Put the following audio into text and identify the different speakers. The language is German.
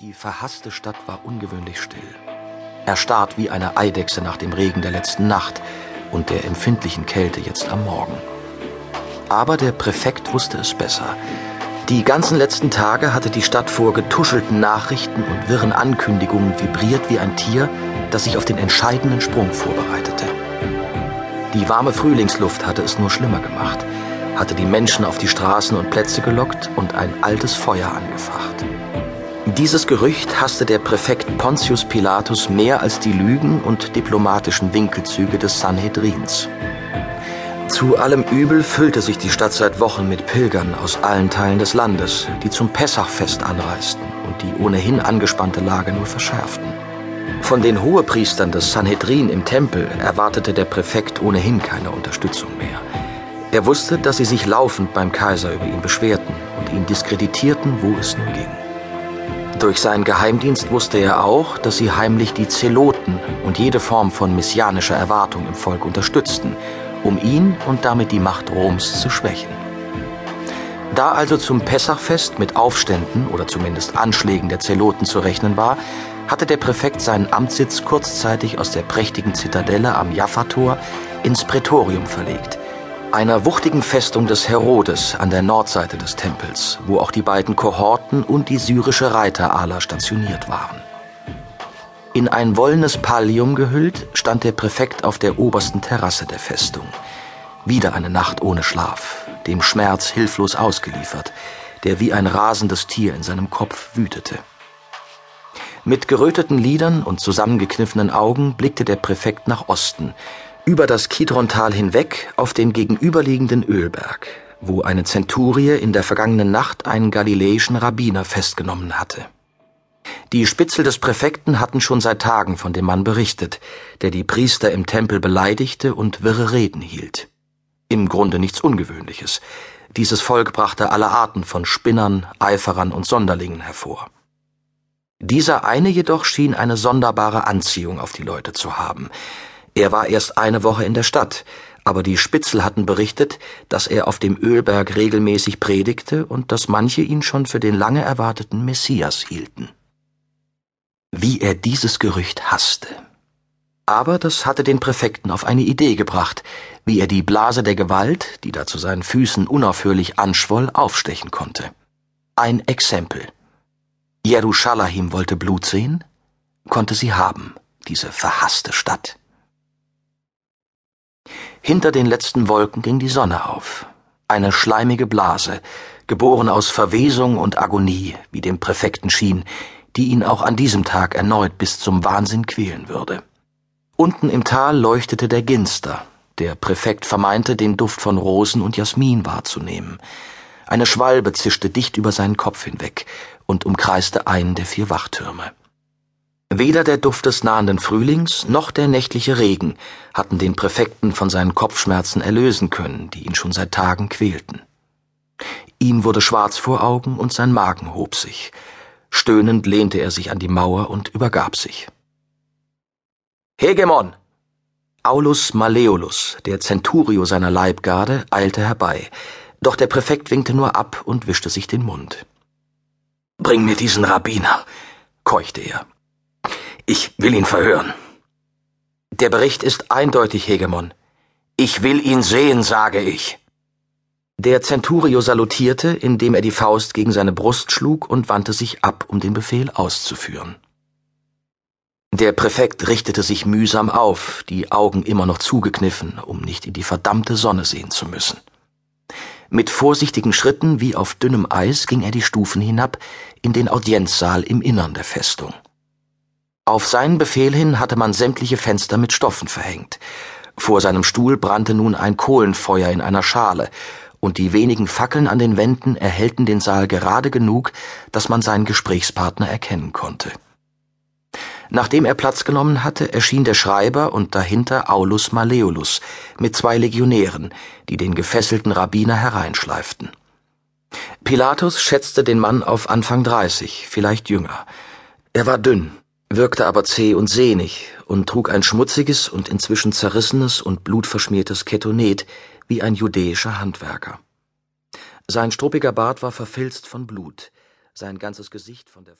Speaker 1: Die verhasste Stadt war ungewöhnlich still. Erstarrt wie eine Eidechse nach dem Regen der letzten Nacht und der empfindlichen Kälte jetzt am Morgen. Aber der Präfekt wusste es besser. Die ganzen letzten Tage hatte die Stadt vor getuschelten Nachrichten und wirren Ankündigungen vibriert wie ein Tier, das sich auf den entscheidenden Sprung vorbereitete. Die warme Frühlingsluft hatte es nur schlimmer gemacht, hatte die Menschen auf die Straßen und Plätze gelockt und ein altes Feuer angefacht. Dieses Gerücht hasste der Präfekt Pontius Pilatus mehr als die Lügen und diplomatischen Winkelzüge des Sanhedrins. Zu allem Übel füllte sich die Stadt seit Wochen mit Pilgern aus allen Teilen des Landes, die zum Pessachfest anreisten und die ohnehin angespannte Lage nur verschärften. Von den Hohepriestern des Sanhedrin im Tempel erwartete der Präfekt ohnehin keine Unterstützung mehr. Er wusste, dass sie sich laufend beim Kaiser über ihn beschwerten und ihn diskreditierten, wo es nur ging. Durch seinen Geheimdienst wusste er auch, dass sie heimlich die Zeloten und jede Form von messianischer Erwartung im Volk unterstützten, um ihn und damit die Macht Roms zu schwächen. Da also zum Pessachfest mit Aufständen oder zumindest Anschlägen der Zeloten zu rechnen war, hatte der Präfekt seinen Amtssitz kurzzeitig aus der prächtigen Zitadelle am Jaffa-Tor ins Prätorium verlegt, einer wuchtigen Festung des Herodes an der Nordseite des Tempels, wo auch die beiden Kohorten und die syrische Reiterala stationiert waren. In ein wollenes Pallium gehüllt, stand der Präfekt auf der obersten Terrasse der Festung. Wieder eine Nacht ohne Schlaf, dem Schmerz hilflos ausgeliefert, der wie ein rasendes Tier in seinem Kopf wütete. Mit geröteten Lidern und zusammengekniffenen Augen blickte der Präfekt nach Osten, über das Kidrontal hinweg auf den gegenüberliegenden Ölberg, wo eine Zenturie in der vergangenen Nacht einen galiläischen Rabbiner festgenommen hatte. Die Spitzel des Präfekten hatten schon seit Tagen von dem Mann berichtet, der die Priester im Tempel beleidigte und wirre Reden hielt. Im Grunde nichts Ungewöhnliches. Dieses Volk brachte alle Arten von Spinnern, Eiferern und Sonderlingen hervor. Dieser eine jedoch schien eine sonderbare Anziehung auf die Leute zu haben, er war erst eine Woche in der Stadt, aber die Spitzel hatten berichtet, dass er auf dem Ölberg regelmäßig predigte und dass manche ihn schon für den lange erwarteten Messias hielten. Wie er dieses Gerücht hasste. Aber das hatte den Präfekten auf eine Idee gebracht, wie er die Blase der Gewalt, die da zu seinen Füßen unaufhörlich anschwoll, aufstechen konnte. Ein Exempel. Jerusalem wollte Blut sehen, konnte sie haben, diese verhasste Stadt. Hinter den letzten Wolken ging die Sonne auf. Eine schleimige Blase, geboren aus Verwesung und Agonie, wie dem Präfekten schien, die ihn auch an diesem Tag erneut bis zum Wahnsinn quälen würde. Unten im Tal leuchtete der Ginster. Der Präfekt vermeinte, den Duft von Rosen und Jasmin wahrzunehmen. Eine Schwalbe zischte dicht über seinen Kopf hinweg und umkreiste einen der vier Wachtürme. Weder der Duft des nahenden Frühlings noch der nächtliche Regen hatten den Präfekten von seinen Kopfschmerzen erlösen können, die ihn schon seit Tagen quälten. Ihm wurde schwarz vor Augen und sein Magen hob sich. Stöhnend lehnte er sich an die Mauer und übergab sich. Hegemon! Aulus Maleolus, der Centurio seiner Leibgarde, eilte herbei, doch der Präfekt winkte nur ab und wischte sich den Mund. Bring mir diesen Rabbiner, keuchte er. Ich will ihn verhören. Der Bericht ist eindeutig, Hegemon. Ich will ihn sehen, sage ich. Der Centurio salutierte, indem er die Faust gegen seine Brust schlug und wandte sich ab, um den Befehl auszuführen. Der Präfekt richtete sich mühsam auf, die Augen immer noch zugekniffen, um nicht in die verdammte Sonne sehen zu müssen. Mit vorsichtigen Schritten wie auf dünnem Eis ging er die Stufen hinab in den Audienzsaal im Innern der Festung. Auf seinen Befehl hin hatte man sämtliche Fenster mit Stoffen verhängt. Vor seinem Stuhl brannte nun ein Kohlenfeuer in einer Schale, und die wenigen Fackeln an den Wänden erhellten den Saal gerade genug, dass man seinen Gesprächspartner erkennen konnte. Nachdem er Platz genommen hatte, erschien der Schreiber und dahinter Aulus Maleolus mit zwei Legionären, die den gefesselten Rabbiner hereinschleiften. Pilatus schätzte den Mann auf Anfang dreißig, vielleicht jünger. Er war dünn, wirkte aber zäh und sehnig und trug ein schmutziges und inzwischen zerrissenes und blutverschmiertes Ketonet wie ein judäischer Handwerker. Sein struppiger Bart war verfilzt von Blut, sein ganzes Gesicht von der